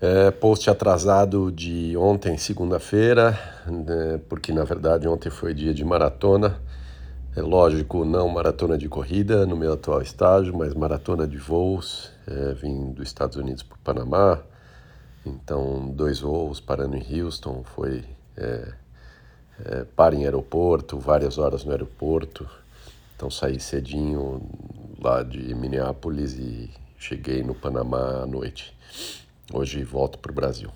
É, post atrasado de ontem, segunda-feira, né, porque na verdade ontem foi dia de maratona. É lógico, não maratona de corrida no meu atual estágio, mas maratona de voos. É, vim dos Estados Unidos para o Panamá, então dois voos parando em Houston, foi é, é, para em aeroporto, várias horas no aeroporto. Então saí cedinho lá de Minneapolis e cheguei no Panamá à noite. Hoje volto para o Brasil.